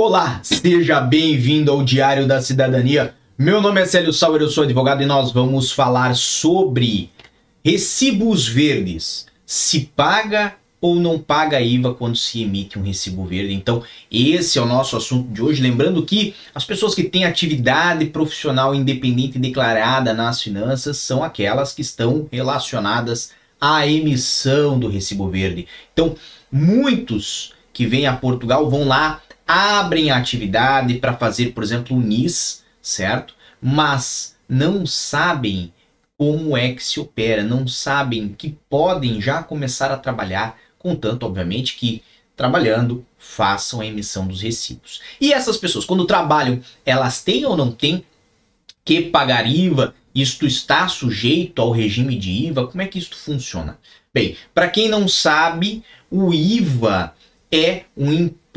Olá, seja bem-vindo ao Diário da Cidadania. Meu nome é Célio Sauer, eu sou advogado e nós vamos falar sobre recibos verdes. Se paga ou não paga IVA quando se emite um recibo verde. Então, esse é o nosso assunto de hoje. Lembrando que as pessoas que têm atividade profissional independente declarada nas finanças são aquelas que estão relacionadas à emissão do recibo verde. Então, muitos que vêm a Portugal vão lá, abrem a atividade para fazer, por exemplo, o NIS, certo? Mas não sabem como é que se opera, não sabem que podem já começar a trabalhar contanto, obviamente, que trabalhando façam a emissão dos recibos. E essas pessoas, quando trabalham, elas têm ou não têm que pagar IVA? Isto está sujeito ao regime de IVA? Como é que isto funciona? Bem, para quem não sabe, o IVA é um imposto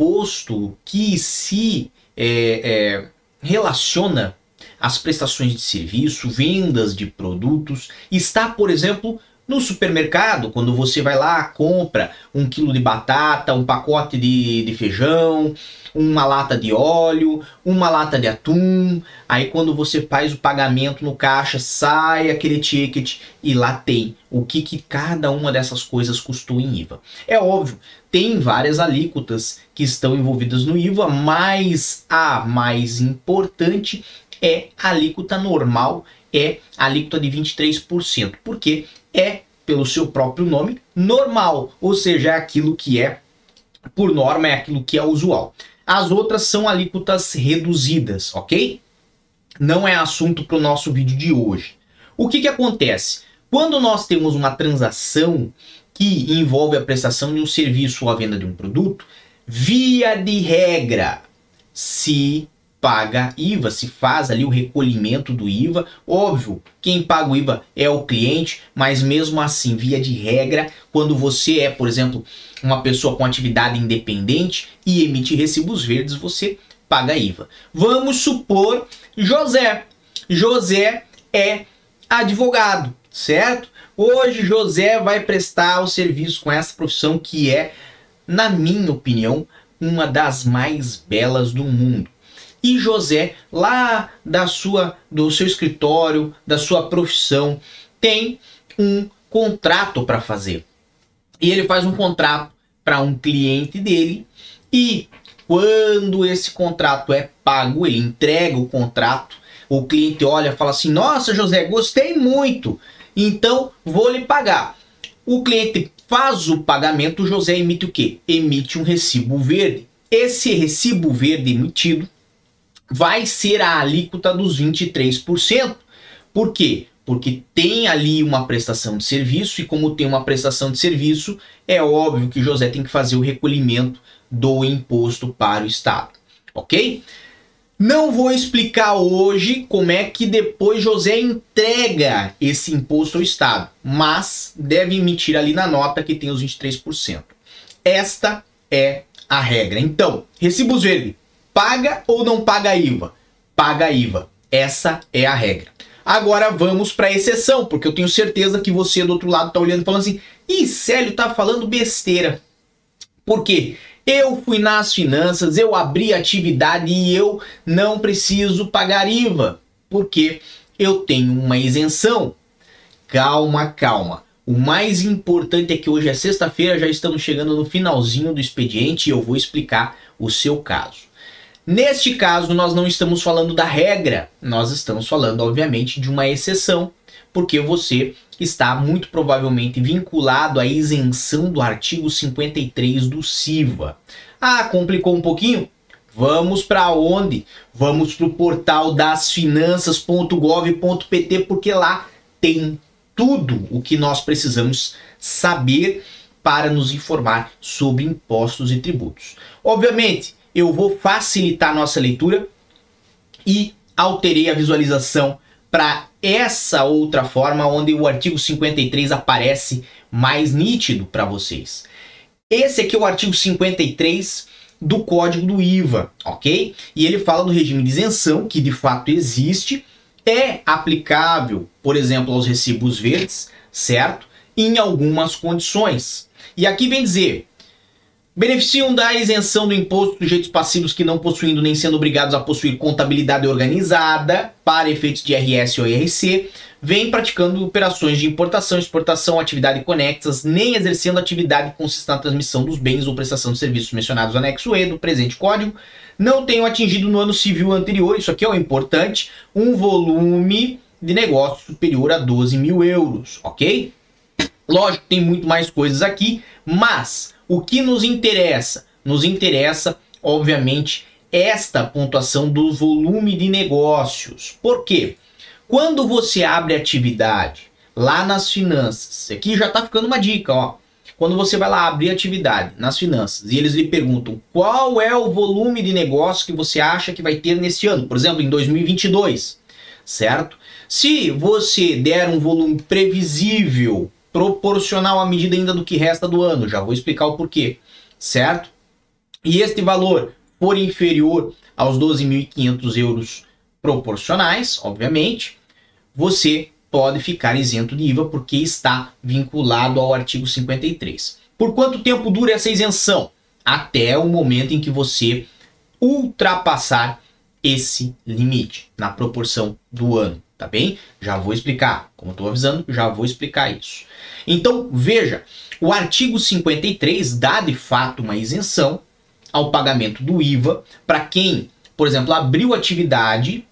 que se é, é, relaciona às prestações de serviço, vendas de produtos, está, por exemplo, no supermercado, quando você vai lá, compra um quilo de batata, um pacote de, de feijão, uma lata de óleo, uma lata de atum, aí quando você faz o pagamento no caixa, sai aquele ticket e lá tem o que, que cada uma dessas coisas custou em IVA. É óbvio, tem várias alíquotas que estão envolvidas no IVA, mas a mais importante é a alíquota normal, é a alíquota de 23%. Por quê? É, pelo seu próprio nome, normal, ou seja, é aquilo que é, por norma, é aquilo que é usual. As outras são alíquotas reduzidas, ok? Não é assunto para o nosso vídeo de hoje. O que, que acontece? Quando nós temos uma transação que envolve a prestação de um serviço ou a venda de um produto, via de regra, se paga IVA, se faz ali o recolhimento do IVA. Óbvio, quem paga o IVA é o cliente, mas mesmo assim, via de regra, quando você é, por exemplo, uma pessoa com atividade independente e emite recibos verdes, você paga IVA. Vamos supor José. José é advogado, certo? Hoje José vai prestar o serviço com essa profissão que é, na minha opinião, uma das mais belas do mundo e José, lá da sua, do seu escritório, da sua profissão, tem um contrato para fazer. E ele faz um contrato para um cliente dele e quando esse contrato é pago, ele entrega o contrato, o cliente olha fala assim: "Nossa, José, gostei muito. Então, vou lhe pagar". O cliente faz o pagamento, o José emite o quê? Emite um recibo verde. Esse recibo verde emitido vai ser a alíquota dos 23%. Por quê? Porque tem ali uma prestação de serviço e como tem uma prestação de serviço, é óbvio que José tem que fazer o recolhimento do imposto para o Estado, ok? Não vou explicar hoje como é que depois José entrega esse imposto ao Estado, mas deve emitir ali na nota que tem os 23%. Esta é a regra. Então, recibos verdes Paga ou não paga IVA? Paga IVA. Essa é a regra. Agora vamos para a exceção, porque eu tenho certeza que você do outro lado está olhando e falando assim: "Ih, Célio tá falando besteira". Por quê? Eu fui nas finanças, eu abri atividade e eu não preciso pagar IVA, porque eu tenho uma isenção. Calma, calma. O mais importante é que hoje é sexta-feira, já estamos chegando no finalzinho do expediente e eu vou explicar o seu caso. Neste caso, nós não estamos falando da regra, nós estamos falando, obviamente, de uma exceção, porque você está muito provavelmente vinculado à isenção do artigo 53 do CIVA. Ah, complicou um pouquinho? Vamos para onde? Vamos para o portal dasfinanças.gov.pt, porque lá tem tudo o que nós precisamos saber para nos informar sobre impostos e tributos. Obviamente, eu vou facilitar a nossa leitura e alterei a visualização para essa outra forma onde o artigo 53 aparece mais nítido para vocês. Esse aqui é o artigo 53 do Código do IVA, ok? E ele fala do regime de isenção, que de fato existe, é aplicável, por exemplo, aos recibos verdes, certo? Em algumas condições. E aqui vem dizer, beneficiam da isenção do imposto sujeitos passivos que não possuindo nem sendo obrigados a possuir contabilidade organizada para efeitos de IRS ou IRC, vêm praticando operações de importação, exportação, atividade conexas, nem exercendo atividade consistente na transmissão dos bens ou prestação de serviços mencionados no anexo E do presente código, não tenham atingido no ano civil anterior, isso aqui é o importante, um volume de negócio superior a 12 mil euros, ok? Lógico, tem muito mais coisas aqui, mas o que nos interessa? Nos interessa, obviamente, esta pontuação do volume de negócios. Por quê? Quando você abre atividade lá nas finanças, aqui já está ficando uma dica, ó. Quando você vai lá abrir atividade nas finanças e eles lhe perguntam qual é o volume de negócio que você acha que vai ter nesse ano, por exemplo, em 2022, certo? Se você der um volume previsível proporcional à medida ainda do que resta do ano. Já vou explicar o porquê, certo? E este valor for inferior aos 12.500 euros proporcionais, obviamente, você pode ficar isento de IVA porque está vinculado ao artigo 53. Por quanto tempo dura essa isenção? Até o momento em que você ultrapassar esse limite na proporção do ano tá bem? Já vou explicar. Como estou avisando, já vou explicar isso. Então, veja, o artigo 53 dá de fato uma isenção ao pagamento do IVA para quem, por exemplo, abriu atividade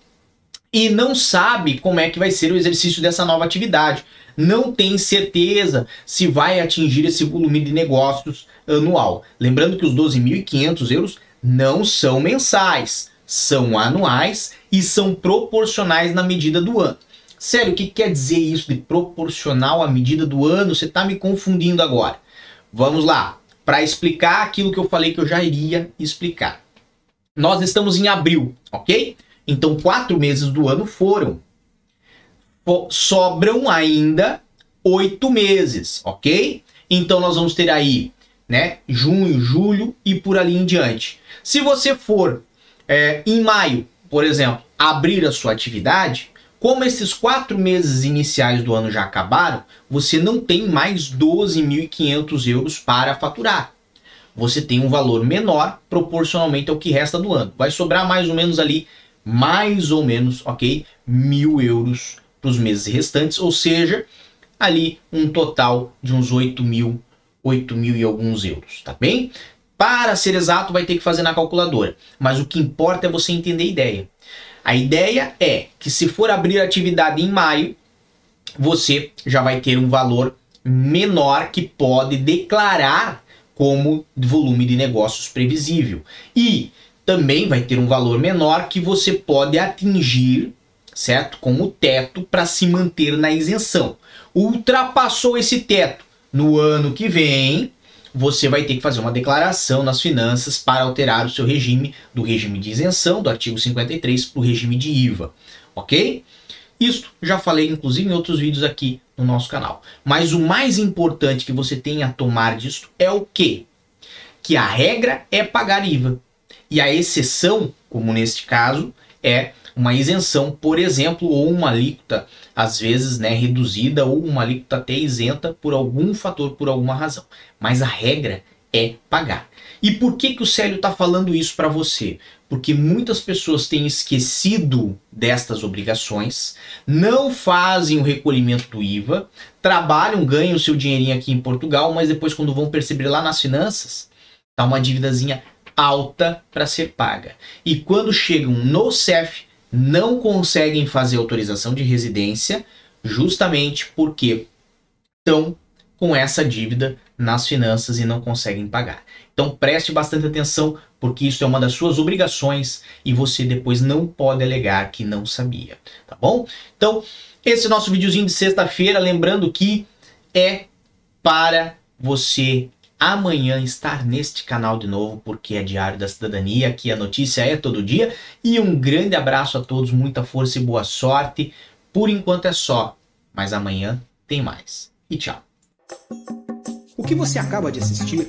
e não sabe como é que vai ser o exercício dessa nova atividade. Não tem certeza se vai atingir esse volume de negócios anual. Lembrando que os 12.500 euros não são mensais, são anuais e são proporcionais na medida do ano. Sério, o que quer dizer isso de proporcional à medida do ano? Você está me confundindo agora. Vamos lá, para explicar aquilo que eu falei que eu já iria explicar. Nós estamos em abril, ok? Então, quatro meses do ano foram. Sobram ainda oito meses, ok? Então, nós vamos ter aí, né, junho, julho e por ali em diante. Se você for é, em maio, por exemplo, abrir a sua atividade, como esses quatro meses iniciais do ano já acabaram, você não tem mais 12.500 euros para faturar. Você tem um valor menor proporcionalmente ao que resta do ano. Vai sobrar mais ou menos ali, mais ou menos, ok? Mil euros para os meses restantes, ou seja, ali um total de uns 8 mil, 8 mil e alguns euros, tá bem? Para ser exato, vai ter que fazer na calculadora. Mas o que importa é você entender a ideia. A ideia é que se for abrir atividade em maio, você já vai ter um valor menor que pode declarar como volume de negócios previsível. E também vai ter um valor menor que você pode atingir, certo? Como teto para se manter na isenção. Ultrapassou esse teto no ano que vem, você vai ter que fazer uma declaração nas finanças para alterar o seu regime do regime de isenção do artigo 53 para o regime de IVA, ok? Isto já falei inclusive em outros vídeos aqui no nosso canal. Mas o mais importante que você tem a tomar disto é o quê? Que a regra é pagar IVA. E a exceção, como neste caso, é uma isenção, por exemplo, ou uma alíquota, às vezes né, reduzida, ou uma alíquota até isenta por algum fator, por alguma razão. Mas a regra é pagar. E por que, que o Célio está falando isso para você? Porque muitas pessoas têm esquecido destas obrigações, não fazem o recolhimento do IVA, trabalham, ganham seu dinheirinho aqui em Portugal, mas depois, quando vão perceber lá nas finanças, tá uma dívidazinha alta para ser paga. E quando chegam no CEF, não conseguem fazer autorização de residência justamente porque estão com essa dívida nas finanças e não conseguem pagar. Então preste bastante atenção, porque isso é uma das suas obrigações e você depois não pode alegar que não sabia, tá bom? Então, esse é nosso videozinho de sexta-feira, lembrando que é para você amanhã estar neste canal de novo, porque é Diário da Cidadania, aqui a notícia é todo dia. E um grande abraço a todos, muita força e boa sorte. Por enquanto é só, mas amanhã tem mais. E tchau. O que você acaba de assistir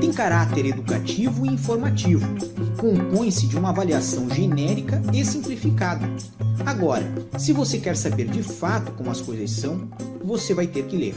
tem caráter educativo e informativo. Compõe-se de uma avaliação genérica e simplificada. Agora, se você quer saber de fato como as coisas são, você vai ter que ler.